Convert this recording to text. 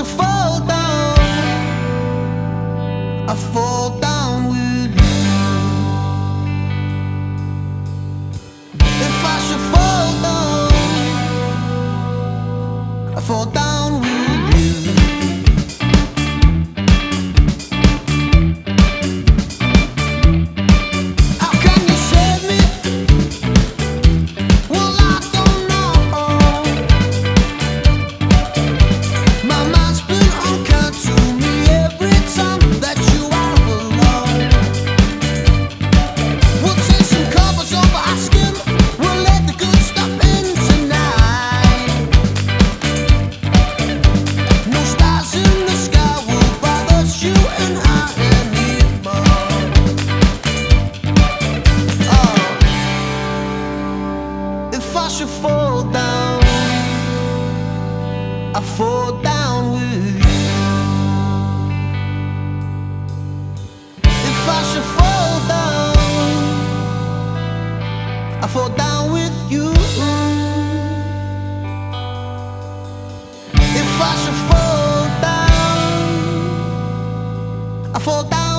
fall down, I fall down with you. If I should fall down, I fall down I fall down with you. If I should fall down, I fall down with you. If I should fall down, I fall down.